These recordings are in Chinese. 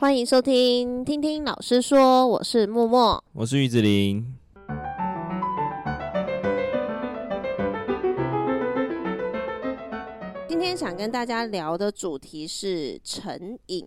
欢迎收听，听听老师说，我是默默，我是玉子琳。今天想跟大家聊的主题是成瘾。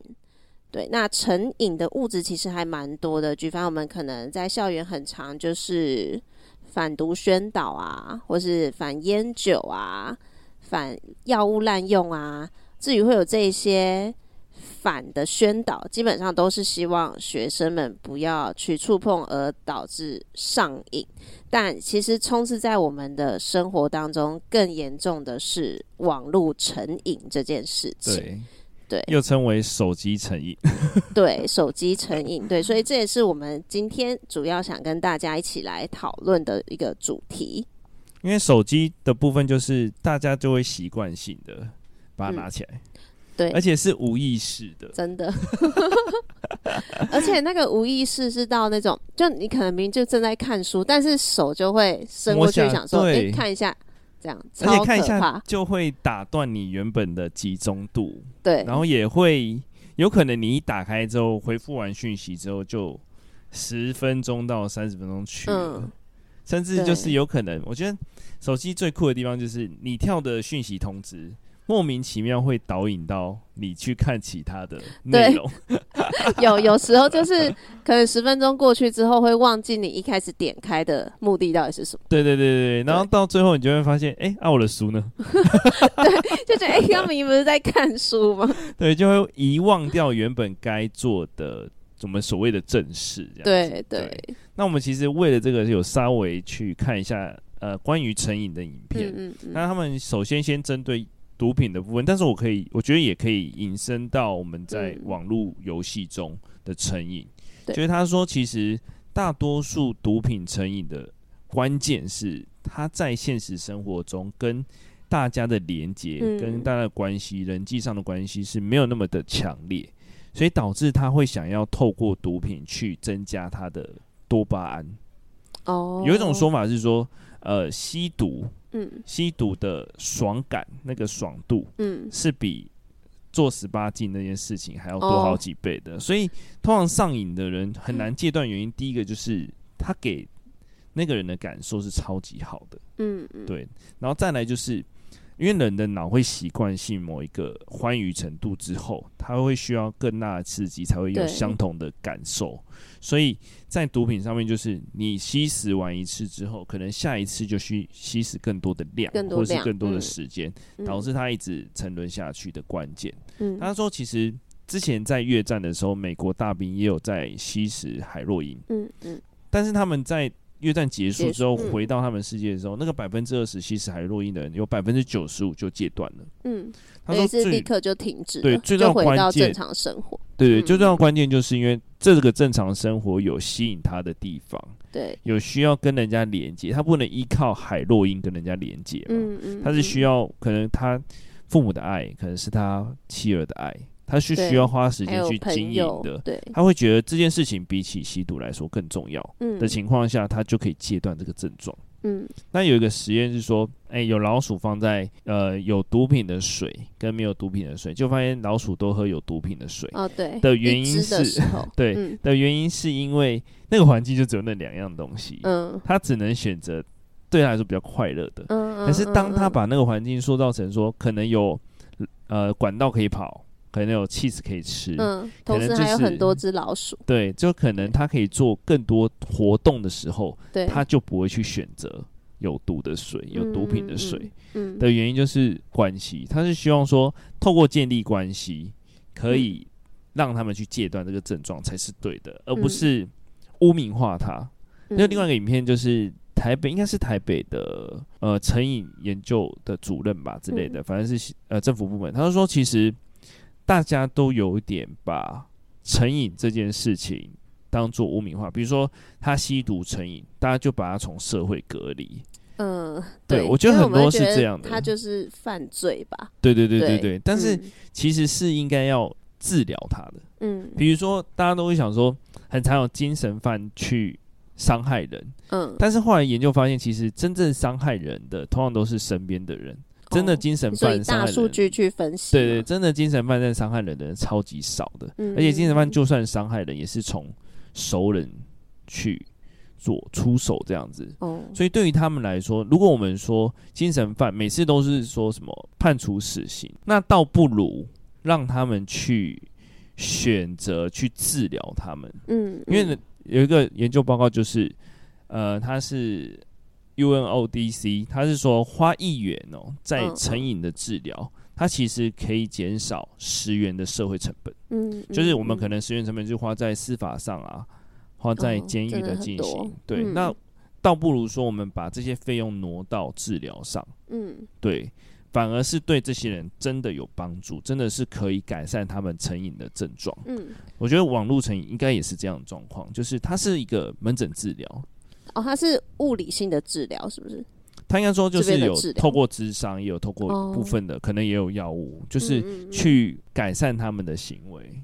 对，那成瘾的物质其实还蛮多的，举凡我们可能在校园很常就是反毒宣导啊，或是反烟酒啊，反药物滥用啊，至于会有这些。反的宣导基本上都是希望学生们不要去触碰，而导致上瘾。但其实充斥在我们的生活当中，更严重的是网络成瘾这件事情。对，对，又称为手机成瘾。对，手机成瘾。对，所以这也是我们今天主要想跟大家一起来讨论的一个主题。因为手机的部分，就是大家就会习惯性的把它拿起来。嗯对，而且是无意识的，真的。而且那个无意识是到那种，就你可能明明就正在看书，但是手就会伸过去，想说，哎、欸，看一下，这样，而且看一下就会打断你原本的集中度。对，然后也会有可能你一打开之后，回复完讯息之后，就十分钟到三十分钟去了，嗯，甚至就是有可能，我觉得手机最酷的地方就是你跳的讯息通知。莫名其妙会导引到你去看其他的内容，有有时候就是可能十分钟过去之后会忘记你一开始点开的目的到底是什么。对对对对，然后到最后你就会发现，哎、欸，啊我的书呢？对，就觉得哎，刚、欸、明不是在看书吗？对，就会遗忘掉原本该做的我们所谓的正事。对对，对。那我们其实为了这个，有稍微去看一下呃关于成瘾的影片。嗯嗯，嗯。那他们首先先针对。毒品的部分，但是我可以，我觉得也可以引申到我们在网络游戏中的成瘾。就是、他说，其实大多数毒品成瘾的关键是他在现实生活中跟大家的连接、嗯、跟大家的关系、人际上的关系是没有那么的强烈，所以导致他会想要透过毒品去增加他的多巴胺。哦，有一种说法是说，呃，吸毒。嗯，吸毒的爽感，那个爽度，嗯，是比做十八禁那件事情还要多好几倍的。哦、所以，通常上瘾的人很难戒断，原因、嗯、第一个就是他给那个人的感受是超级好的，嗯嗯，对。然后再来就是，因为人的脑会习惯性某一个欢愉程度之后，他会需要更大的刺激才会有相同的感受。所以在毒品上面，就是你吸食完一次之后，可能下一次就需吸食更多的量，量或是更多的时间，嗯、导致他一直沉沦下去的关键。嗯，他说，其实之前在越战的时候，美国大兵也有在吸食海洛因。嗯嗯，但是他们在越战结束之后回到他们世界的时候，嗯、那个百分之二十吸食海洛因的人，有百分之九十五就戒断了。嗯。他说是立刻就停止，对，最重要关键，回到正常生活。对对，最重要关键就是因为这个正常生活有吸引他的地方，对，有需要跟人家连接，他不能依靠海洛因跟人家连接嘛，嗯嗯，他是需要可能他父母的爱，可能是他妻儿的爱，他是需要花时间去经营的，对，他会觉得这件事情比起吸毒来说更重要，的情况下，他就可以戒断这个症状。嗯，那有一个实验是说，哎、欸，有老鼠放在呃有毒品的水跟没有毒品的水，就发现老鼠都喝有毒品的水。哦，对。的原因是，对、嗯、的原因是因为那个环境就只有那两样东西，嗯，他只能选择对他来说比较快乐的。嗯，可是当他把那个环境塑造成说，可能有呃管道可以跑。可能有 cheese 可以吃，嗯，同时还有很多只老鼠，对，就可能他可以做更多活动的时候，对，他就不会去选择有毒的水、有毒品的水，嗯，的原因就是关系，他是希望说透过建立关系，可以让他们去戒断这个症状才是对的，而不是污名化它。那另外一个影片就是台北，应该是台北的呃成瘾研究的主任吧之类的，反正是呃政府部门，他就说其实。大家都有点把成瘾这件事情当做污名化，比如说他吸毒成瘾，大家就把他从社会隔离。嗯，对，对，我觉得很多是这样的，他就是犯罪吧？对对对对对，对。但是其实是应该要治疗他的。嗯，比如说大家都会想说，很常有精神犯去伤害人。嗯，但是后来研究发现，其实真正伤害人的，通常都是身边的人。真的精神犯，大数据去分析，对对，真的精神犯在伤害人的人超级少的，嗯、而且精神犯就算伤害人，也是从熟人去做出手这样子。哦，所以对于他们来说，如果我们说精神犯每次都是说什么判处死刑，那倒不如让他们去选择去治疗他们。嗯，因为呢，有一个研究报告就是，呃，他是。UNODC，他是说花一元哦、喔，在成瘾的治疗，它其实可以减少十元的社会成本。嗯，就是我们可能十元成本就花在司法上啊，花在监狱的进行。对，那倒不如说我们把这些费用挪到治疗上。嗯，对，反而是对这些人真的有帮助，真的是可以改善他们成瘾的症状。嗯，我觉得网络成瘾应该也是这样的状况，就是它是一个门诊治疗。哦，它是物理性的治疗，是不是？他应该说就是有透过智商，也有透过部分的，哦、可能也有药物，就是去改善他们的行为。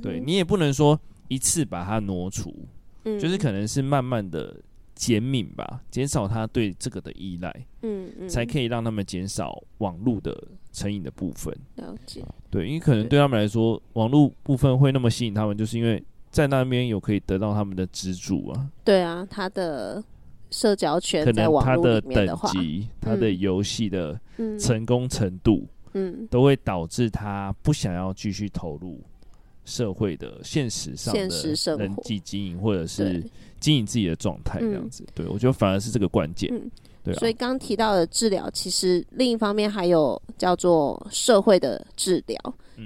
对，你也不能说一次把它挪除，嗯、就是可能是慢慢的减敏吧，减少他对这个的依赖，嗯嗯，才可以让他们减少网络的成瘾的部分。了解，对，因为可能对他们来说，网络部分会那么吸引他们，就是因为。在那边有可以得到他们的资助啊，对啊，他的社交圈可能他的等级、他的游戏的成功程度，嗯，都会导致他不想要继续投入社会的现实上的人际经营，或者是经营自己的状态这样子。对，我觉得反而是这个关键。对啊，所以刚提到的治疗，其实另一方面还有叫做社会的治疗。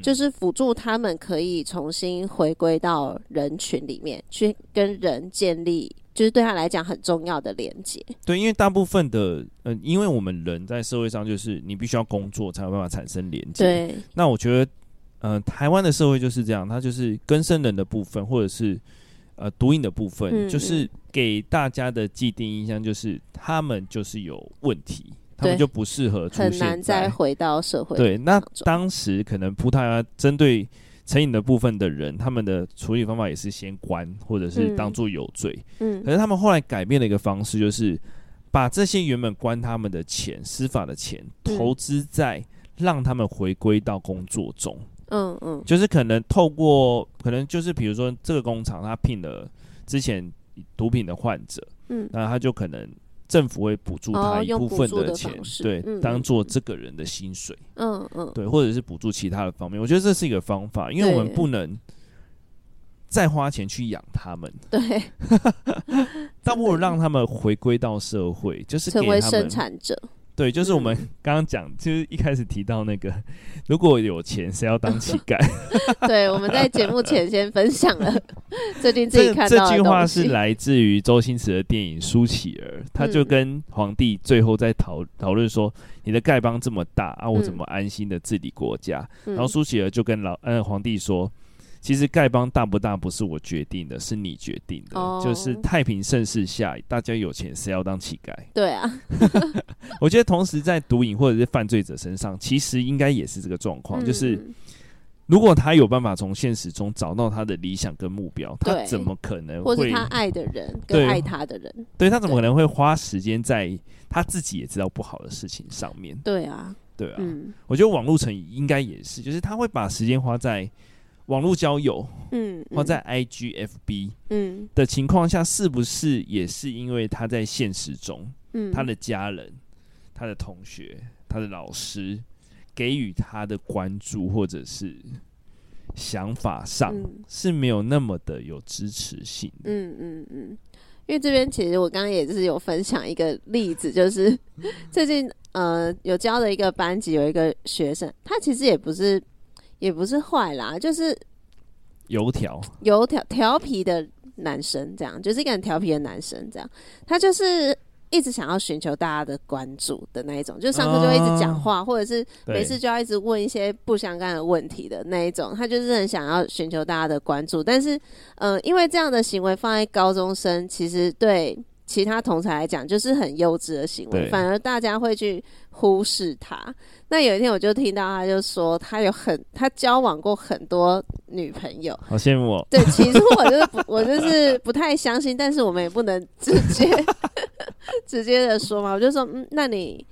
就是辅助他们可以重新回归到人群里面去，跟人建立，就是对他来讲很重要的连接。对，因为大部分的，呃，因为我们人在社会上，就是你必须要工作才有办法产生连接。对。那我觉得，呃，台湾的社会就是这样，它就是根生人的部分，或者是呃毒瘾的部分，就是给大家的既定印象就是他们就是有问题。他们就不适合出现，很难再回到社会。对，那当时可能葡萄牙针对成瘾的部分的人，他们的处理方法也是先关，或者是当做有罪。嗯，可是他们后来改变了一个方式，就是把这些原本关他们的钱、司法的钱，投资在让他们回归到工作中。嗯嗯嗯，就是可能透过，可能就是比如说这个工厂，他聘了之前毒品的患者，嗯，那他就可能。政府会补助他一部分的钱，哦、的对，嗯、当做这个人的薪水，嗯嗯，对，或者是补助其他的方面。我觉得这是一个方法，因为我们不能再花钱去养他们，对，倒不如让他们回归到社会，就是成为生产者。对，就是我们 刚刚讲，嗯、就是一开始提到那个，如果有钱，谁要当乞丐？对，我们在节目前先分享了 最近自己看到的这，这句话是来自于周星驰的电影《苏乞儿》，他就跟皇帝最后在讨讨论说：“你的丐帮这么大啊，我怎么安心的治理国家？”嗯、然后苏乞儿就跟老呃皇帝说。其实丐帮大不大不是我决定的，是你决定的。Oh. 就是太平盛世下，大家有钱，谁要当乞丐？对啊，我觉得同时在毒瘾或者是犯罪者身上，其实应该也是这个状况。嗯、就是如果他有办法从现实中找到他的理想跟目标，他怎么可能会？或是他爱的人跟爱他的人，对，对他怎么可能会花时间在他自己也知道不好的事情上面？对啊，对啊。嗯、我觉得网络成瘾应该也是，就是他会把时间花在。网络交友，嗯，或在 IGFB，嗯的情况下，是不是也是因为他在现实中，嗯，他的家人、他的同学、他的老师给予他的关注或者是想法上是没有那么的有支持性的？嗯嗯嗯，因为这边其实我刚刚也是有分享一个例子，就是 最近呃有教的一个班级有一个学生，他其实也不是。也不是坏啦，就是油条、油条、调皮的男生，这样就是一个很调皮的男生，这样。他就是一直想要寻求大家的关注的那一种，就上课就会一直讲话，啊、或者是每次就要一直问一些不相干的问题的那一种，他就是很想要寻求大家的关注，但是，嗯、呃，因为这样的行为放在高中生，其实对其他同侪来讲就是很幼稚的行为，反而大家会去忽视他。那有一天我就听到他就说他有很他交往过很多女朋友，好羡慕哦。对，其实我就是不 我就是不太相信，但是我们也不能直接 直接的说嘛。我就说，嗯，那你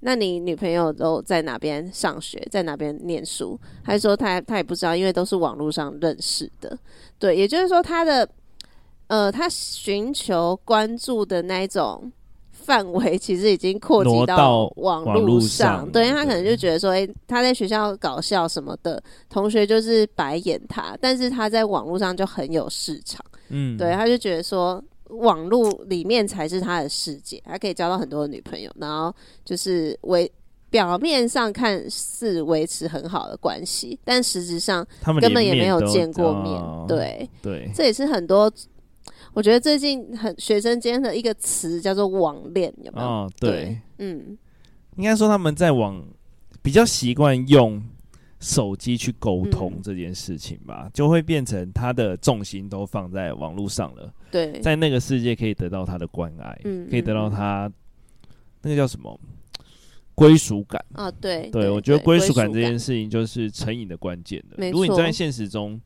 那你女朋友都在哪边上学，在哪边念书？还是说他他也不知道，因为都是网络上认识的。对，也就是说他的呃，他寻求关注的那一种范围，其实已经扩及到网络上。对，他可能就觉得说，诶、欸，他在学校搞笑什么的，同学就是白眼他，但是他在网络上就很有市场。嗯，对，他就觉得说。网络里面才是他的世界，还可以交到很多的女朋友，然后就是维表面上看似维持很好的关系，但实质上根本也没有见过面。面对对，这也是很多我觉得最近很学生间的一个词叫做网恋，有没有？哦，对，对嗯，应该说他们在网比较习惯用。手机去沟通这件事情吧，嗯，就会变成他的重心都放在网络上了。对，在那个世界可以得到他的关爱，嗯，可以得到他那个叫什么归属感啊？对，对，我觉得归属感这件事情就是成瘾的关键的。如果你在现实中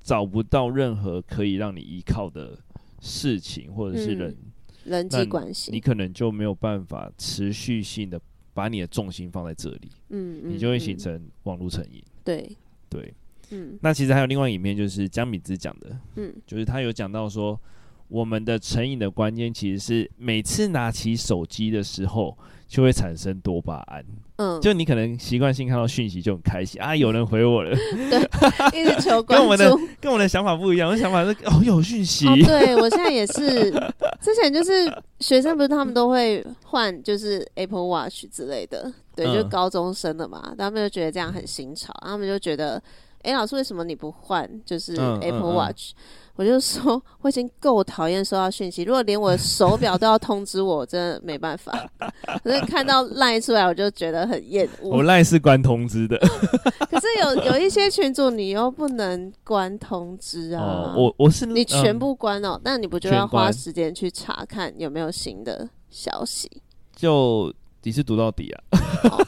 找不到任何可以让你依靠的事情或者是人，嗯，人际关系，你可能就没有办法持续性的。把你的重心放在这里，嗯，你就会形成网络成瘾。对对，嗯。那其实还有另外一面，就是江敏之讲的，嗯，就是他有讲到说，我们的成瘾的关键其实是每次拿起手机的时候。就会产生多巴胺，嗯，就你可能习惯性看到讯息就很开心啊，有人回我了，对，一直求关注，跟我们的跟我们的想法不一样，我的想法是 哦有讯息，哦，对我现在也是，之前就是学生不是他们都会换就是 Apple Watch 之类的，对，就高中生的嘛，嗯，他们就觉得这样很新潮，他们就觉得，哎，老师为什么你不换就是 Apple Watch？嗯嗯。嗯我就说，我已经够讨厌收到讯息。如果连我的手表都要通知我，我真的没办法。可是看到赖出来，我就觉得很厌恶。我赖是关通知的，可是有有一些群组你又不能关通知啊。哦、我我是你全部关哦，那、嗯、你不就要花时间去查看有没有新的消息？就你是读到底啊？哦、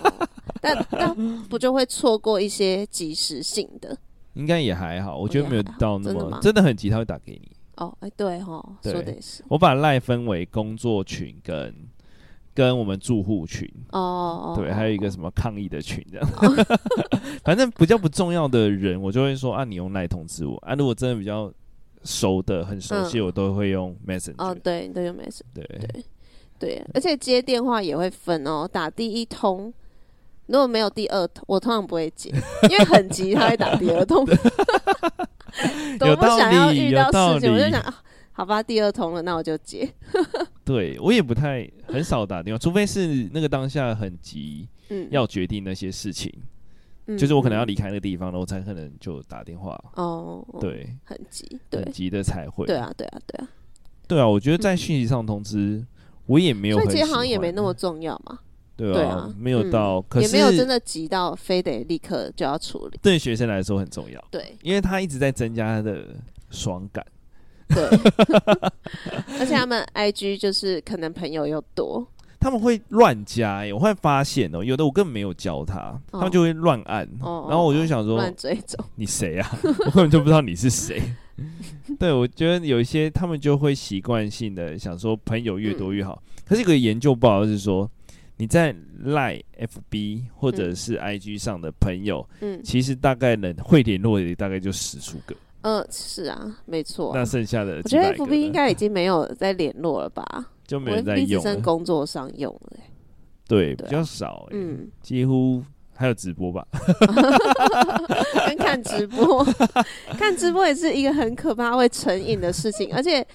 但但不就会错过一些即时性的？应该也还好，我觉得没有到那么真的，很急，他会打给你。哦，哎，对哈，说的是。我把赖分为工作群跟跟我们住户群。哦，对，还有一个什么抗议的群这样。哦、反正比较不重要的人，我就会说啊，你用赖通知我啊。如果真的比较熟的、很熟悉，我都会用 Messenger。哦，对，都用 Messenger。对对对，而且接电话也会分哦，打第一通。如果没有第二通，我通常不会接，因为很急，他会打第二通。多不想要遇到事情，我就想啊，好吧，第二通了，那我就接。对，我也不太很少打电话，除非是那个当下很急，嗯，要决定那些事情，嗯、就是我可能要离开那个地方了，我才可能就打电话。哦，对，很急，对，很急的才会。对啊，对啊，对啊，对啊，我觉得在讯息上通知，嗯、我也没有很，所以其实好像也没那么重要嘛。对啊，对啊，没有到，嗯、可是也没有真的急到非得立刻就要处理。对学生来说很重要，对，因为他一直在增加他的爽感。对，而且他们 IG 就是可能朋友又多，他们会乱加我会发现哦、喔，有的我根本没有教他，哦、他们就会乱按，哦、然后我就想说乱追踪，你谁啊？我根本就不知道你是谁。对，我觉得有一些他们就会习惯性的想说朋友越多越好，嗯、可是有个研究报告是说。你在 Line、FB 或者是 IG 上的朋友，嗯，其实大概能会联络的大概就十数个。嗯、呃，是啊，没错、啊。那剩下的，我觉得 FB 应该已经没有在联络了吧？就没有在用，只剩工作上用了、欸。对，比较少、欸。嗯，几乎还有直播吧？跟看直播，看直播也是一个很可怕会成瘾的事情，而且。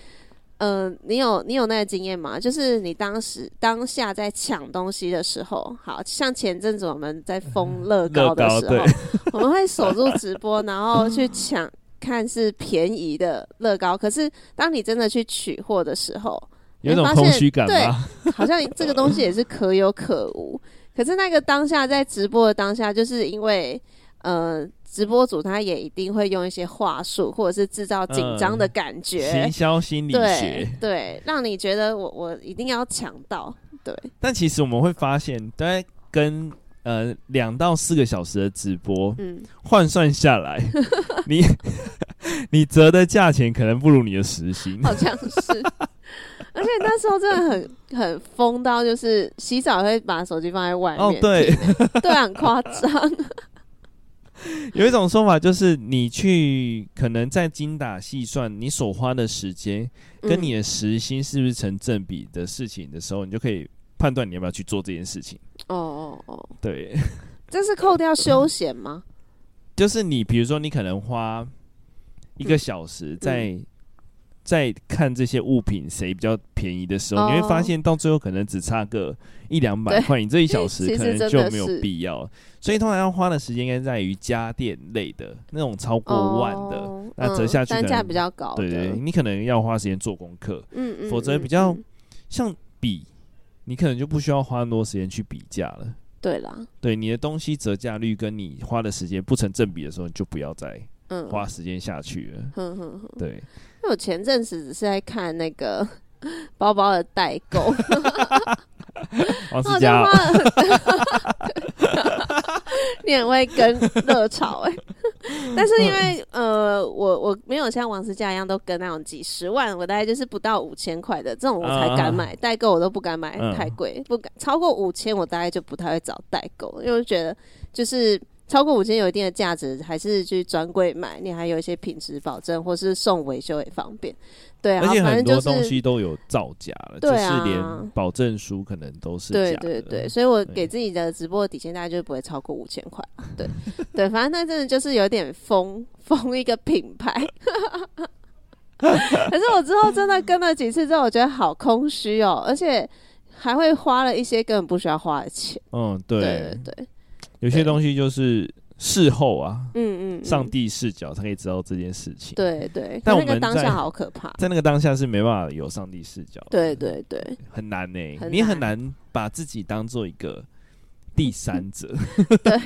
嗯、呃，你有你有那个经验吗？就是你当时当下在抢东西的时候，好像前阵子我们在封乐高的时候，我们会守住直播，然后去 抢看是便宜的乐高。可是当你真的去取货的时候，有种空虚感？对，好像这个东西也是可有可无。可是那个当下在直播的当下，就是因为呃。直播主他也一定会用一些话术，或者是制造紧张的感觉，行销心理学，对，对，让你觉得我我一定要抢到，对。但其实我们会发现，大概跟呃两到四个小时的直播，嗯，换算下来，你你折的价钱可能不如你的时薪，好像是。而且那时候真的很很疯到，就是洗澡会把手机放在外面。哦，对，对，很夸张。有一种说法就是，你去可能在精打细算你所花的时间跟你的时薪是不是成正比的事情的时候，嗯、你就可以判断你要不要去做这件事情。哦哦哦，对，这是扣掉休闲吗？就是你比如说，你可能花一个小时在、嗯。在看这些物品谁比较便宜的时候，oh. 你会发现到最后可能只差个一两百块，你这一小时 可能就没有必要。所以通常要花的时间应该在于家电类的那种超过万的，oh. 那折下去可能单价比较高。对，对对，你可能要花时间做功课，嗯嗯，否则比较像比，你可能就不需要花那么多时间去比价了。对啦，对你的东西折价率跟你花的时间不成正比的时候，你就不要再花时间下去了。嗯，对。因为我前阵子只是在看那个 包包的代购，王思佳，你很会跟热潮哎、欸，但是因为呃，我我没有像王思佳一样都跟那种几十万，我大概就是不到五千块的这种我才敢买代购，我都不敢买太贵，不敢超过五千，我大概就不太会找代购，因为我觉得就是。超过五千有一定的价值，还是去专柜买，你还有一些品质保证，或是送维修也方便。对啊，而且很多东西都有造假了，就是连保证书可能都是假的。对对对，所以我给自己的直播的底线大概就不会超过五千块。对对，反正那真的就是有点疯 疯一个品牌。可是我之后真的跟了几次之后，我觉得好空虚哦，而且还会花了一些根本不需要花的钱。嗯，对对对对。有些东西就是事后啊，嗯嗯，上帝视角才可以知道这件事情。对对，但那个当下好可怕，在那个当下是没办法有上帝视角。对对对，很难呢，你很难把自己当做一个第三者。对，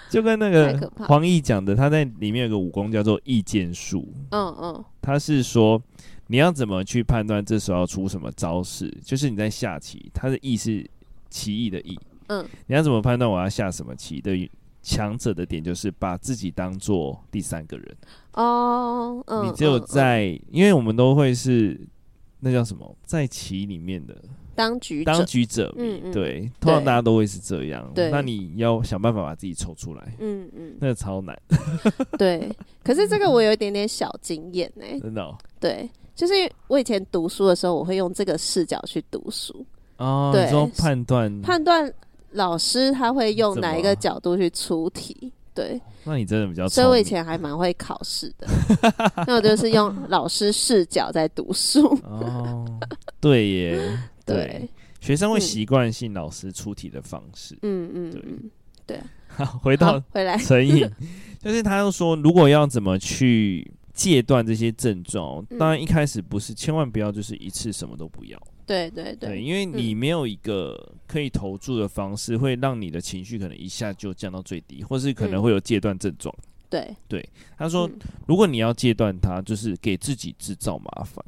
就跟那个黄奕讲的，他在里面有个武功叫做意见术。嗯嗯，他是说你要怎么去判断这时候要出什么招式，就是你在下棋，他的意思。棋艺的艺，嗯，你要怎么判断我要下什么棋的强者的点，就是把自己当做第三个人。哦，嗯，你只有在，嗯嗯、因为我们都会是那叫什么，在棋里面的。当局当局者迷，嗯嗯、对，通常大家都会是这样，对，那你要想办法把自己抽出来，嗯嗯，那个超难，对，可是这个我有一点点小经验呢，真的，哦，对，就是我以前读书的时候，我会用这个视角去读书。哦，对，说判断判断老师他会用哪一个角度去出题？对，那你真的比较，所以我以前还蛮会考试的。那我就是用老师视角在读书。哦，对耶，对，对学生会习惯性老师出题的方式。嗯嗯，对对。好，回到回来成瘾，就是他又说，如果要怎么去戒断这些症状，当然一开始不是，千万不要就是一次什么都不要。对对对，因为你没有一个可以投注的方式，会让你的情绪可能一下就降到最低，或是可能会有戒断症状。对对，他说，如果你要戒断它，就是给自己制造麻烦。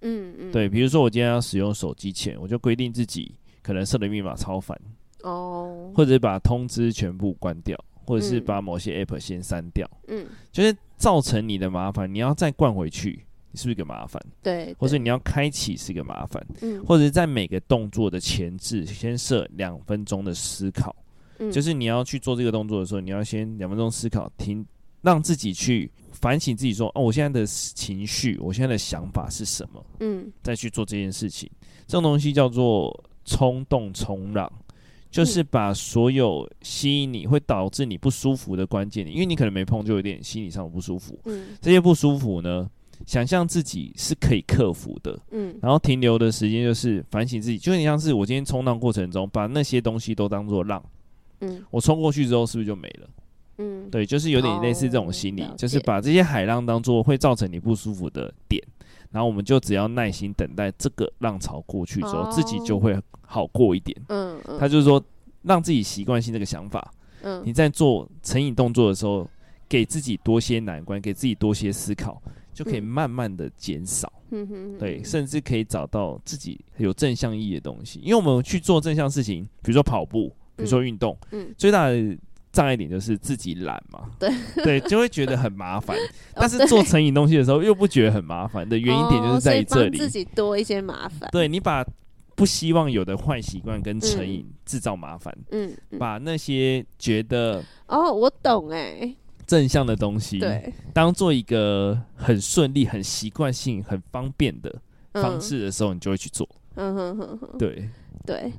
嗯嗯，对，比如说我今天要使用手机前，我就规定自己可能设的密码超烦哦，或者把通知全部关掉，或者是把某些 app 先删掉。嗯，就是造成你的麻烦，你要再灌回去。你是不是一个麻烦？对，或者你要开启是一个麻烦，嗯，或者是在每个动作的前置先设两分钟的思考，嗯，就是你要去做这个动作的时候，你要先两分钟思考，停，让自己去反省自己说，哦，我现在的情绪，我现在的想法是什么？嗯，再去做这件事情，这种东西叫做冲动冲浪，就是把所有吸引你会导致你不舒服的关键点，因为你可能没碰，就有点心理上的不舒服，嗯，这些不舒服呢。想象自己是可以克服的，嗯，然后停留的时间就是反省自己，就很像是我今天冲浪过程中把那些东西都当做浪，嗯，我冲过去之后是不是就没了？嗯，对，就是有点类似这种心理，就是把这些海浪当做会造成你不舒服的点，然后我们就只要耐心等待这个浪潮过去之后，自己就会好过一点。嗯，他就是说让自己习惯性这个想法，嗯，你在做成瘾动作的时候，给自己多些难关，给自己多些思考。就可以慢慢的减少，嗯，对，甚至可以找到自己有正向意义的东西。因为我们去做正向事情，比如说跑步，比如说运动，嗯，最大的障碍点就是自己懒嘛，对。对，就会觉得很麻烦。但是做成瘾东西的时候又不觉得很麻烦的原因点就是在于这里，自己多一些麻烦。对，你把不希望有的坏习惯跟成瘾制造麻烦，嗯，把那些觉得哦，我懂哎，正向的东西，对，当做一个很顺利、很习惯性、很方便的方式的时候，你就会去做。嗯哼哼哼，对。对。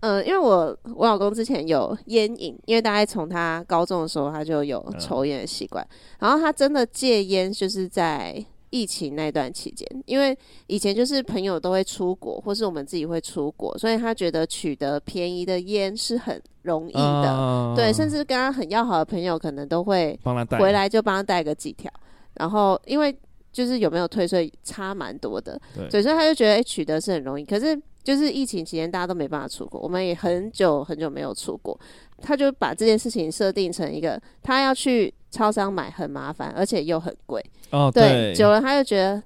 嗯，因为我我老公之前有烟瘾，因为大概从他高中的时候他就有抽烟的习惯，嗯、然后他真的戒烟就是在疫情那段期间，因为以前就是朋友都会出国，或是我们自己会出国，所以他觉得取得便宜的烟是很容易的，嗯、对，甚至跟他很要好的朋友可能都会帮他带回来就帮他带个几条，然后因为就是有没有退税差蛮多的，对，所以他就觉得哎、欸、取得是很容易，可是。就是疫情期间，大家都没办法出国，我们也很久很久没有出国。他就把这件事情设定成一个，他要去超商买很麻烦，而且又很贵。哦，对，对，久了他就觉得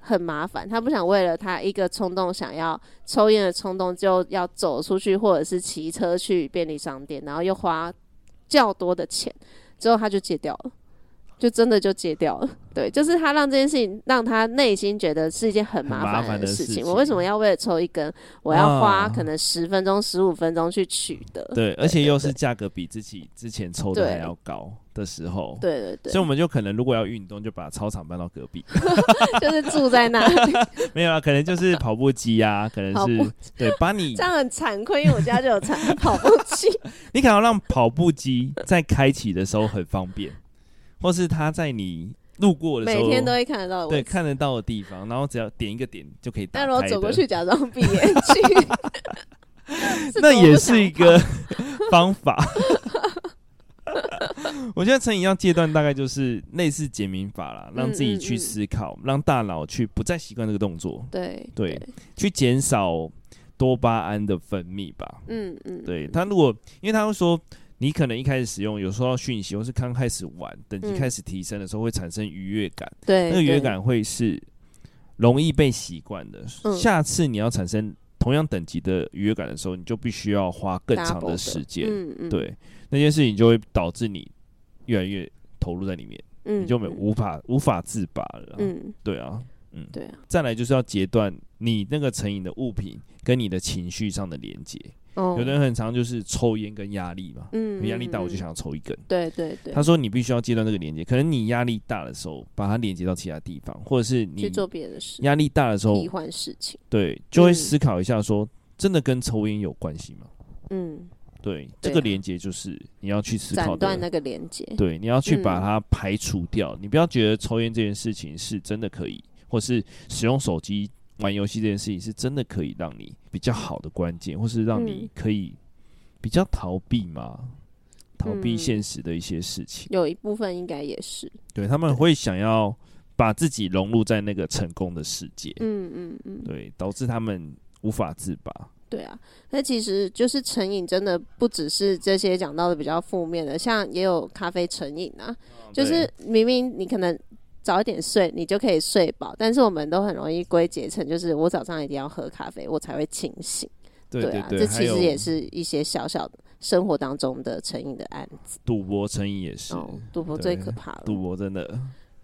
很麻烦，他不想为了他一个冲动想要抽烟的冲动，就要走出去或者是骑车去便利商店，然后又花较多的钱，之后他就戒掉了。就真的就戒掉了，对，就是他让这件事情让他内心觉得是一件很麻烦的事情。我为什么要为了抽一根，我要花可能十分钟、十五分钟去取得？对，而且又是价格比自己之前抽的还要高的时候。对对对。所以我们就可能如果要运动，就把操场搬到隔壁，就是住在那里。没有啊，可能就是跑步机啊，可能是对，把你这样很惭愧，因为我家就有产跑步机。你可能要让跑步机在开启的时候很方便。或是它在你路过的时候，每天都会看得到，对，看得到的地方，然后只要点一个点就可以。但如果走过去假装闭眼睛，那也是一个方法。我觉得成瘾要戒断，大概就是类似减敏法啦，让自己去思考，嗯嗯嗯，让大脑去不再习惯这个动作。对对，对，去减少多巴胺的分泌吧。嗯嗯，对他如果，因为他会说。你可能一开始使用有收到讯息，或是刚开始玩，等级开始提升的时候，会产生愉悦感。对、嗯，那个愉悦感会是容易被习惯的。下次你要产生同样等级的愉悦感的时候，你就必须要花更长的时间。嗯嗯，对，那件事情就会导致你越来越投入在里面，嗯，你就没无法无法自拔了。嗯，对啊，嗯，对啊。再来就是要截断你那个成瘾的物品跟你的情绪上的连接。有的人很常就是抽烟跟压力嘛，嗯，压力大我就想要抽一根，对对对。他说你必须要戒断这个连接，可能你压力大的时候把它连接到其他地方，或者是你去做别的事。压力大的时候替换事情，对，就会思考一下说，真的跟抽烟有关系吗？嗯，对，这个连接就是你要去思考的，断那个连接，对，你要去把它排除掉，你不要觉得抽烟这件事情是真的可以，或是使用手机。玩游戏这件事情是真的可以让你比较好的关键，或是让你可以比较逃避嘛？嗯、逃避现实的一些事情，有一部分应该也是。对，他们会想要把自己融入在那个成功的世界，嗯嗯嗯，对，导致他们无法自拔。对啊，那其实就是成瘾，真的不只是这些讲到的比较负面的，像也有咖啡成瘾啊，哦、就是明明你可能。早一点睡，你就可以睡饱。但是我们都很容易归结成，就是我早上一定要喝咖啡，我才会清醒。对对对，对啊，这其实也是一些小小的生活当中的成瘾的案子。赌博成瘾也是，哦，赌博最可怕了。赌博真的，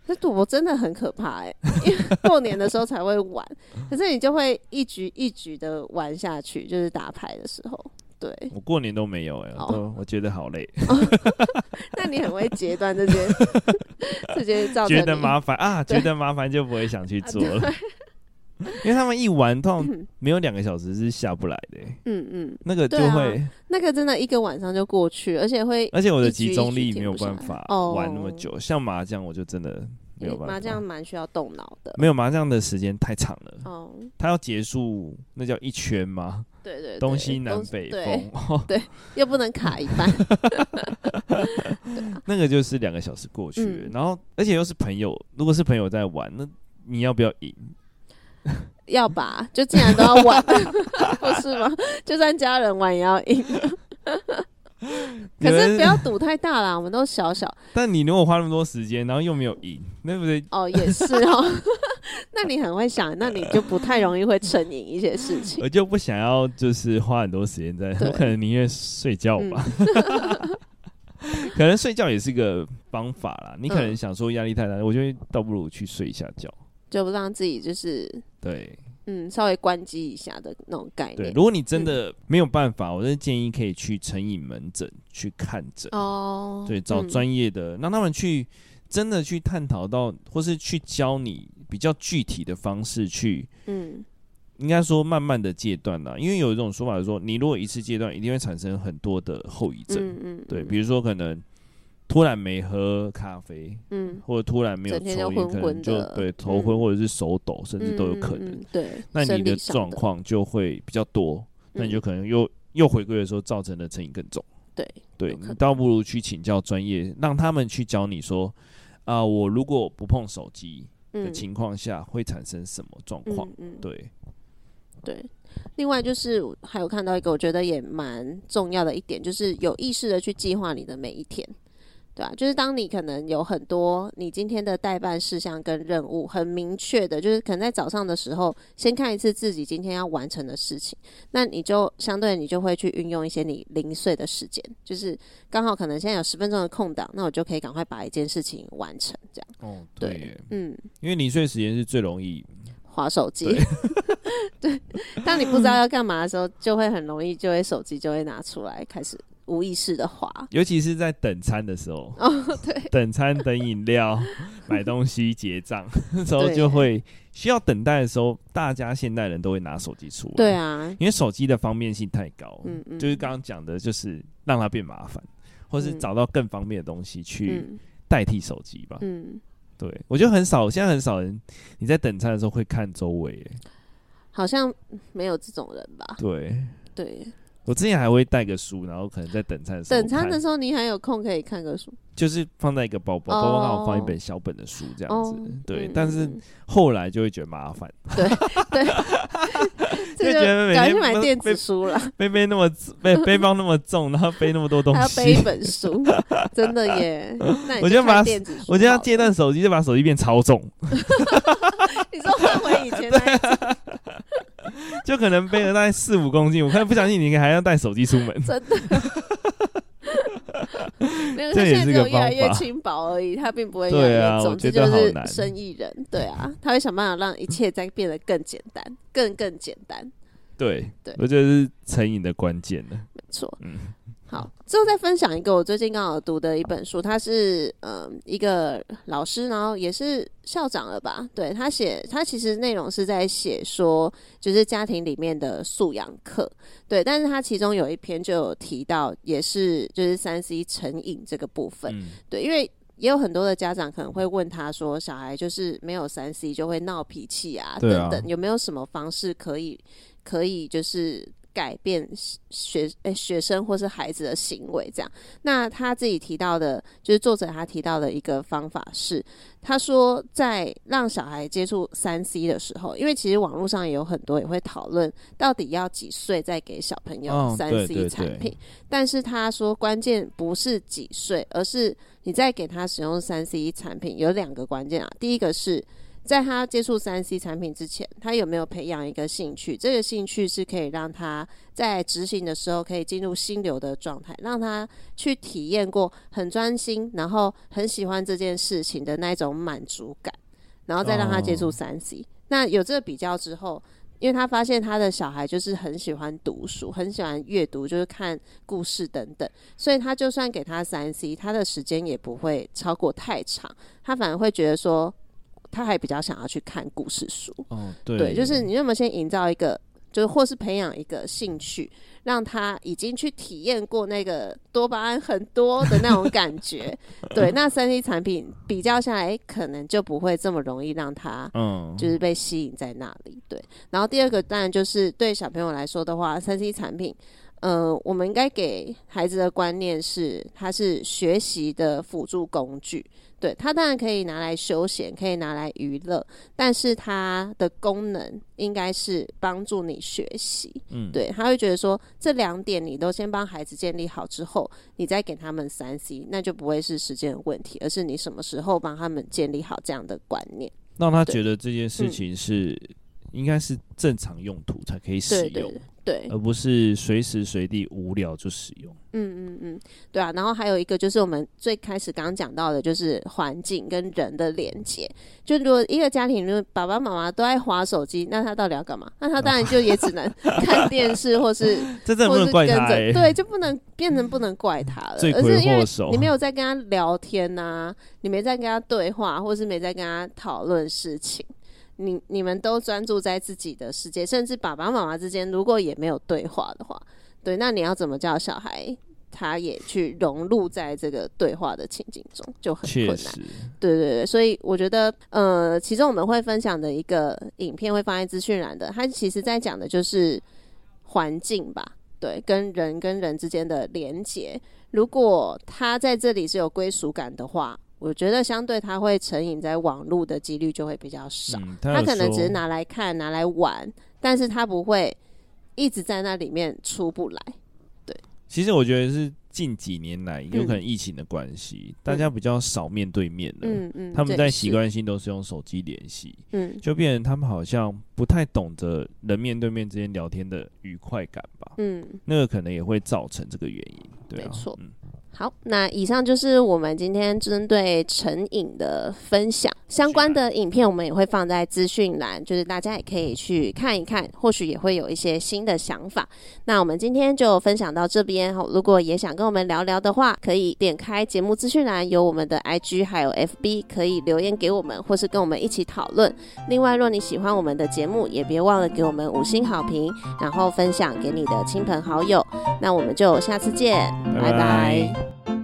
这赌博真的很可怕哎，因为 过年的时候才会玩，可是你就会一局一局的玩下去，就是打牌的时候。对，我过年都没有哎、欸，我、oh. 我觉得好累。那你很会截断这些，这些造成觉得麻烦啊，觉得麻烦就不会想去做了。啊、因为他们一玩，通常没有两个小时是下不来的、欸。嗯嗯，那个就会、啊，那个真的一个晚上就过去，而且会，而且我的集中力没有办法玩那么久。像麻将，我就真的没有办法。麻将蛮需要动脑的，没有麻将的时间太长了。哦，它要结束，那叫一圈吗？对对，东西南北风，对，又不能卡一半，那个就是两个小时过去了，然后而且又是朋友，如果是朋友在玩，那你要不要赢？要吧，就既然都要玩，不是吗？就算家人玩也要赢。可是不要赌太大啦，我们都小小。但你如果花那么多时间，然后又没有赢，对不对？哦，也是哦。那你很会想，那你就不太容易会成瘾一些事情。我就不想要，就是花很多时间在，我可能宁愿睡觉吧。可能睡觉也是一个方法啦。你可能想说压力太大，嗯、我觉得倒不如去睡一下觉，就不让自己就是对，嗯，稍微关机一下的那种概念。对，如果你真的没有办法，嗯、我是建议可以去成瘾门诊去看诊哦，对，找专业的，让、嗯、他们去真的去探讨到，或是去教你比较具体的方式去，嗯。应该说慢慢的戒断啦，因为有一种说法是说，你如果一次戒断，一定会产生很多的后遗症。嗯嗯嗯对，比如说可能突然没喝咖啡，嗯，或者突然没有抽烟，可能就对头昏或者是手抖，嗯、甚至都有可能。对，那你的状况就会比较多，那你就可能又又回归的时候，造成的成瘾更重。对，对你倒不如去请教专业，让他们去教你说，啊、呃，我如果不碰手机的情况下，会产生什么状况？对。对，另外就是还有看到一个，我觉得也蛮重要的一点，就是有意识的去计划你的每一天，对啊，就是当你可能有很多你今天的代办事项跟任务很明确的，就是可能在早上的时候先看一次自己今天要完成的事情，那你就相对你就会去运用一些你零碎的时间，就是刚好可能现在有十分钟的空档，那我就可以赶快把一件事情完成，这样。哦，对，对，嗯，因为零碎时间是最容易。划手机，对，当你不知道要干嘛的时候，就会很容易就会手机就会拿出来开始无意识的滑，尤其是在等餐的时候，哦，对，等餐、等饮料、买东西、结账的 时候，就会需要等待的时候，大家现代人都会拿手机出来，对啊，因为手机的方便性太高，嗯嗯，就是刚刚讲的，就是让它变麻烦，或是找到更方便的东西去代替手机吧，嗯。嗯。对，我觉得很少，现在很少人你在等餐的时候会看周围，好像没有这种人吧？对。对。我之前还会带个书，然后可能在等餐的时候。等餐的时候，你还有空可以看个书，就是放在一个包包，包包刚好放一本小本的书这样子。对，但是后来就会觉得麻烦。对 对，就觉得每天去买电子书了，背背那么背背包那么重，然后背那么多东西，还要背一本书，真的耶。我觉得把我觉得要戒断手机，就把手机变超重。你说换回以前那 就可能背了大概四五公斤，我看不相信你还要带手机出门，真的。没有，他现在只有越来越轻薄而已，他并不会越来越重。这就是生意人，对啊，他会想办法让一切再变得更简单，更更简单。对对，我觉得是成瘾的关键呢。没错，嗯。好，之后再分享一个我最近刚好读的一本书，他是嗯、呃、一个老师，然后也是校长了吧？对，他写，他其实内容是在写说，就是家庭里面的素养课，对，但是他其中有一篇就有提到，也是就是三 C 成瘾这个部分，嗯、对，因为也有很多的家长可能会问他说，小孩就是没有三 C 就会闹脾气啊，等等，啊、有没有什么方式可以可以就是。改变学诶、欸、学生或是孩子的行为，这样。那他自己提到的，就是作者他提到的一个方法是，他说在让小孩接触三 C 的时候，因为其实网络上也有很多也会讨论，到底要几岁再给小朋友三 C 产品。但是他说，关键不是几岁，而是你在给他使用三 C 产品有两个关键啊。第一个是。在他接触三 C 产品之前，他有没有培养一个兴趣？这个兴趣是可以让他在执行的时候可以进入心流的状态，让他去体验过很专心，然后很喜欢这件事情的那种满足感，然后再让他接触三 C。那有这个比较之后，因为他发现他的小孩就是很喜欢读书，很喜欢阅读，就是看故事等等，所以他就算给他三 C，他的时间也不会超过太长，他反而会觉得说。他还比较想要去看故事书，哦，对，对，就是你有没有先营造一个，就是或是培养一个兴趣，让他已经去体验过那个多巴胺很多的那种感觉，对，那三 D 产品比较下来，可能就不会这么容易让他，嗯，就是被吸引在那里，对。然后第二个当然就是对小朋友来说的话，三 C 产品，呃，我们应该给孩子的观念是，它是学习的辅助工具。对，它当然可以拿来休闲，可以拿来娱乐，但是它的功能应该是帮助你学习。嗯，对，他会觉得说，这两点你都先帮孩子建立好之后，你再给他们三 C，那就不会是时间的问题，而是你什么时候帮他们建立好这样的观念，让他觉得这件事情是应该是正常用途才可以使用。对而不是随时随地无聊就使用。嗯嗯嗯，对啊。然后还有一个就是我们最开始刚刚讲到的，就是环境跟人的连接。就如果一个家庭，如果爸爸妈妈都爱划手机，那他到底要干嘛？那他当然就也只能看电视，或是 这真的不能怪他、欸。对，就不能变成不能怪他了。罪魁祸首。你没有在跟他聊天呐、啊，你没在跟他对话，或是没在跟他讨论事情。你你们都专注在自己的世界，甚至爸爸妈妈之间如果也没有对话的话，对，那你要怎么叫小孩，他也去融入在这个对话的情境中，就很困难。对对对，所以我觉得，呃，其中我们会分享的一个影片会放在资讯栏的，它其实在讲的就是环境吧，对，跟人跟人之间的连结。如果他在这里是有归属感的话。我觉得相对他会成瘾在网络的几率就会比较少，嗯，他，他可能只是拿来看、拿来玩，但是他不会一直在那里面出不来。对，其实我觉得是近几年来有可能疫情的关系，嗯，大家比较少面对面了，嗯嗯，他们在习惯性都是用手机联系，嗯，就变成他们好像不太懂得人面对面之间聊天的愉快感吧，嗯，那个可能也会造成这个原因，对啊，没错，嗯。好，那以上就是我们今天针对成瘾的分享。相关的影片我们也会放在资讯栏，就是大家也可以去看一看，或许也会有一些新的想法。那我们今天就分享到这边。如果也想跟我们聊聊的话，可以点开节目资讯栏，有我们的 IG 还有 FB，可以留言给我们，或是跟我们一起讨论。另外，若你喜欢我们的节目，也别忘了给我们五星好评，然后分享给你的亲朋好友。那我们就下次见，拜拜。拜拜。you